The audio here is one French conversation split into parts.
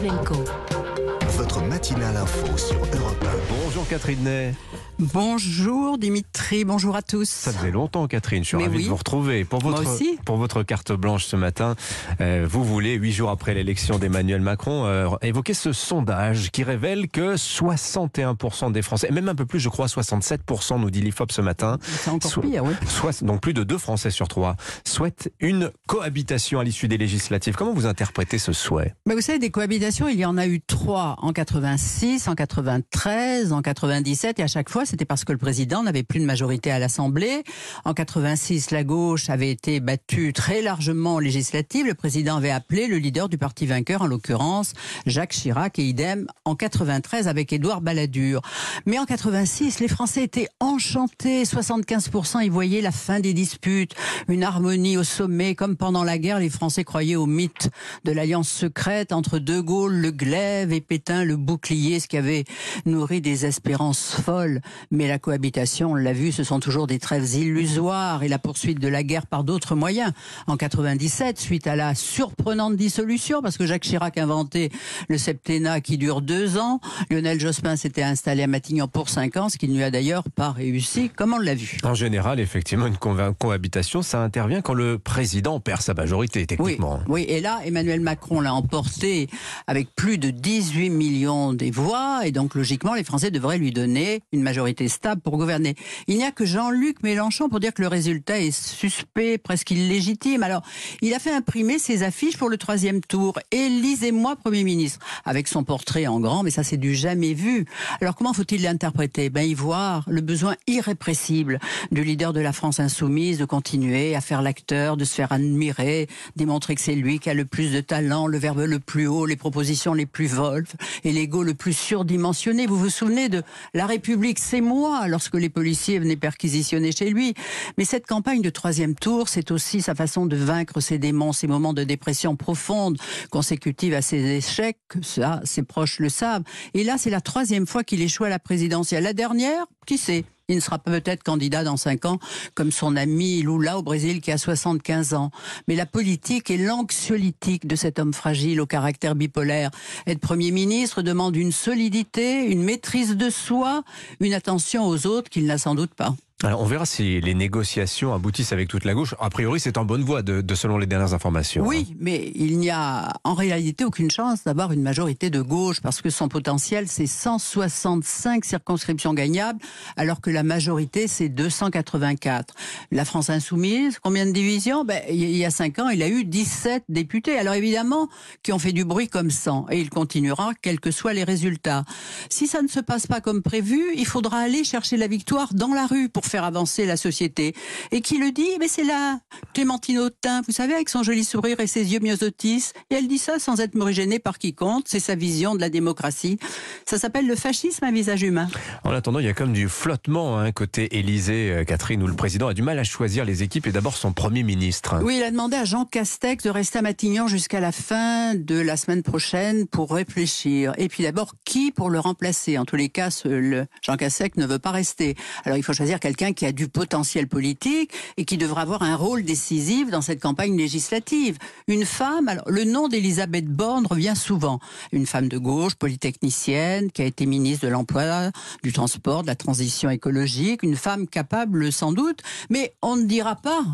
Flamenco. Votre matinale info sur Europe Bonjour Catherine Ney. Bonjour Dimitri, bonjour à tous. Ça faisait longtemps Catherine, je suis Mais ravi oui. de vous retrouver. Pour Moi votre, aussi. pour votre carte blanche ce matin, euh, vous voulez, huit jours après l'élection d'Emmanuel Macron, euh, évoquer ce sondage qui révèle que 61% des Français, et même un peu plus je crois 67% nous dit l'IFOP ce matin, C'est encore pire, oui. soit, donc plus de deux Français sur trois, souhaitent une cohabitation à l'issue des législatives. Comment vous interprétez ce souhait? Mais vous savez, des cohabitations, il y en a eu trois en 86, en 93, en 97, et à chaque fois, c'était parce que le président n'avait plus de majorité à l'Assemblée. En 86, la gauche avait été battue très largement aux législatives. Le président avait appelé le leader du parti vainqueur, en l'occurrence Jacques Chirac, et idem en 93 avec Édouard Balladur. Mais en 86, les Français étaient enchantés. 75% y voyaient la fin des disputes, une harmonie au sommet, comme pendant la guerre, les Français croyaient au mythe de l'alliance secrète entre De Gaulle, le glaive, et Pétain, le bouclier, ce qui avait nourri des espérances folles. Mais la cohabitation, on l'a vu, ce sont toujours des trêves illusoires et la poursuite de la guerre par d'autres moyens. En 97, suite à la surprenante dissolution, parce que Jacques Chirac a inventé le septennat qui dure deux ans, Lionel Jospin s'était installé à Matignon pour cinq ans, ce qui ne lui a d'ailleurs pas réussi, comme on l'a vu. En général, effectivement, une cohabitation, ça intervient quand le président perd sa majorité, Oui, techniquement. oui, et là, Emmanuel Macron l'a emporté avec plus de 18 millions des voix, et donc logiquement, les Français devraient lui donner une majorité stable pour gouverner. Il n'y a que Jean-Luc Mélenchon pour dire que le résultat est suspect, presque illégitime. Alors, il a fait imprimer ses affiches pour le troisième tour. Élisez-moi Premier ministre, avec son portrait en grand, mais ça c'est du jamais vu. Alors, comment faut-il l'interpréter? Ben, y voir le besoin irrépressible du leader de la France insoumise de continuer à faire l'acteur, de se faire admirer, démontrer que c'est lui qui a le plus de talent, le verbe le plus haut, les propositions les plus volves et l'ego le plus surdimensionné. Vous vous souvenez de La République, c'est moi, lorsque les policiers venaient perquisitionner chez lui. Mais cette campagne de troisième tour, c'est aussi sa façon de vaincre ses démons, ses moments de dépression profonde consécutive à ses échecs. Ça, ses proches le savent. Et là, c'est la troisième fois qu'il échoue à la présidentielle. La dernière, qui sait? Il ne sera peut-être candidat dans cinq ans, comme son ami Lula au Brésil qui a 75 ans. Mais la politique et l'anxiolytique de cet homme fragile au caractère bipolaire. Être Premier ministre demande une solidité, une maîtrise de soi, une attention aux autres qu'il n'a sans doute pas. Alors, on verra si les négociations aboutissent avec toute la gauche. A priori, c'est en bonne voie, de, de- selon les dernières informations. hein. Oui, mais il n'y a en réalité aucune chance d'avoir une majorité de gauche parce que son potentiel c'est 165 circonscriptions gagnables alors que la majorité c'est 284. La France insoumise, combien de divisions? Ben, Il y a 5 ans, il a eu 17 députés. Alors évidemment, qui ont fait du bruit comme 100 et il continuera quels que soient les résultats. Si ça ne se passe pas comme prévu, il faudra aller chercher la victoire dans la rue pour faire avancer la société. Et qui le dit Mais c'est là, Clémentine Autain, vous savez, avec son joli sourire et ses yeux myosotis. Et elle dit ça sans être morigénée par quiconque. C'est sa vision de la démocratie. Ça s'appelle le fascisme à visage humain. En attendant, il y a comme du flottement, hein, côté Élysée, euh, Catherine, où le président a du mal à choisir les équipes et d'abord son premier ministre. Oui, il a demandé à Jean Castex de rester à Matignon jusqu'à la fin de la semaine prochaine pour réfléchir. Et puis d'abord, qui pour le remplacer? En tous les cas, le Jean Castex ne veut pas rester. Alors il faut choisir quelqu'un qui a du potentiel politique et qui devra avoir un rôle décisif dans cette campagne législative. Une femme, alors le nom d'Elisabeth Borne revient souvent. Une femme de gauche, polytechnicienne, qui a été ministre de l'Emploi, du Transport, de la Transition écologique. Une femme capable sans doute, mais on ne dira pas,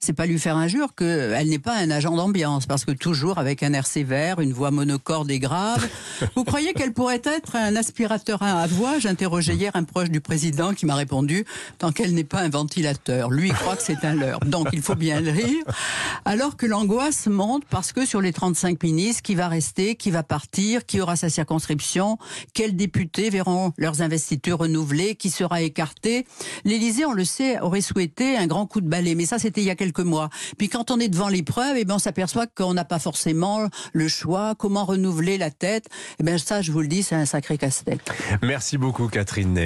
c'est pas lui faire injure, qu'elle n'est pas un agent d'ambiance, parce que toujours avec un air sévère, une voix monocorde et grave. Vous croyez qu'elle pourrait être un aspirateur à voix? J'interrogeais hier un proche du président qui m'a répondu, tant qu'elle n'est pas un ventilateur. Lui, il croit que c'est un leurre. Donc, il faut bien le rire. Alors que l'angoisse monte parce que sur les 35 ministres, qui va rester, qui va partir, qui aura sa circonscription, quels députés verront leurs investitures renouvelées, qui sera écarté. L'Élysée, on le sait, aurait souhaité un grand coup de balai, mais ça, c'était il y a quelques mois. Puis quand on est devant l'épreuve, eh ben, on s'aperçoit qu'on n'a pas forcément le choix, comment renouveler la tête? Eh ben, ça, je vous le dis, c'est un sacré casse-tête. Merci beaucoup, Catherine Ney.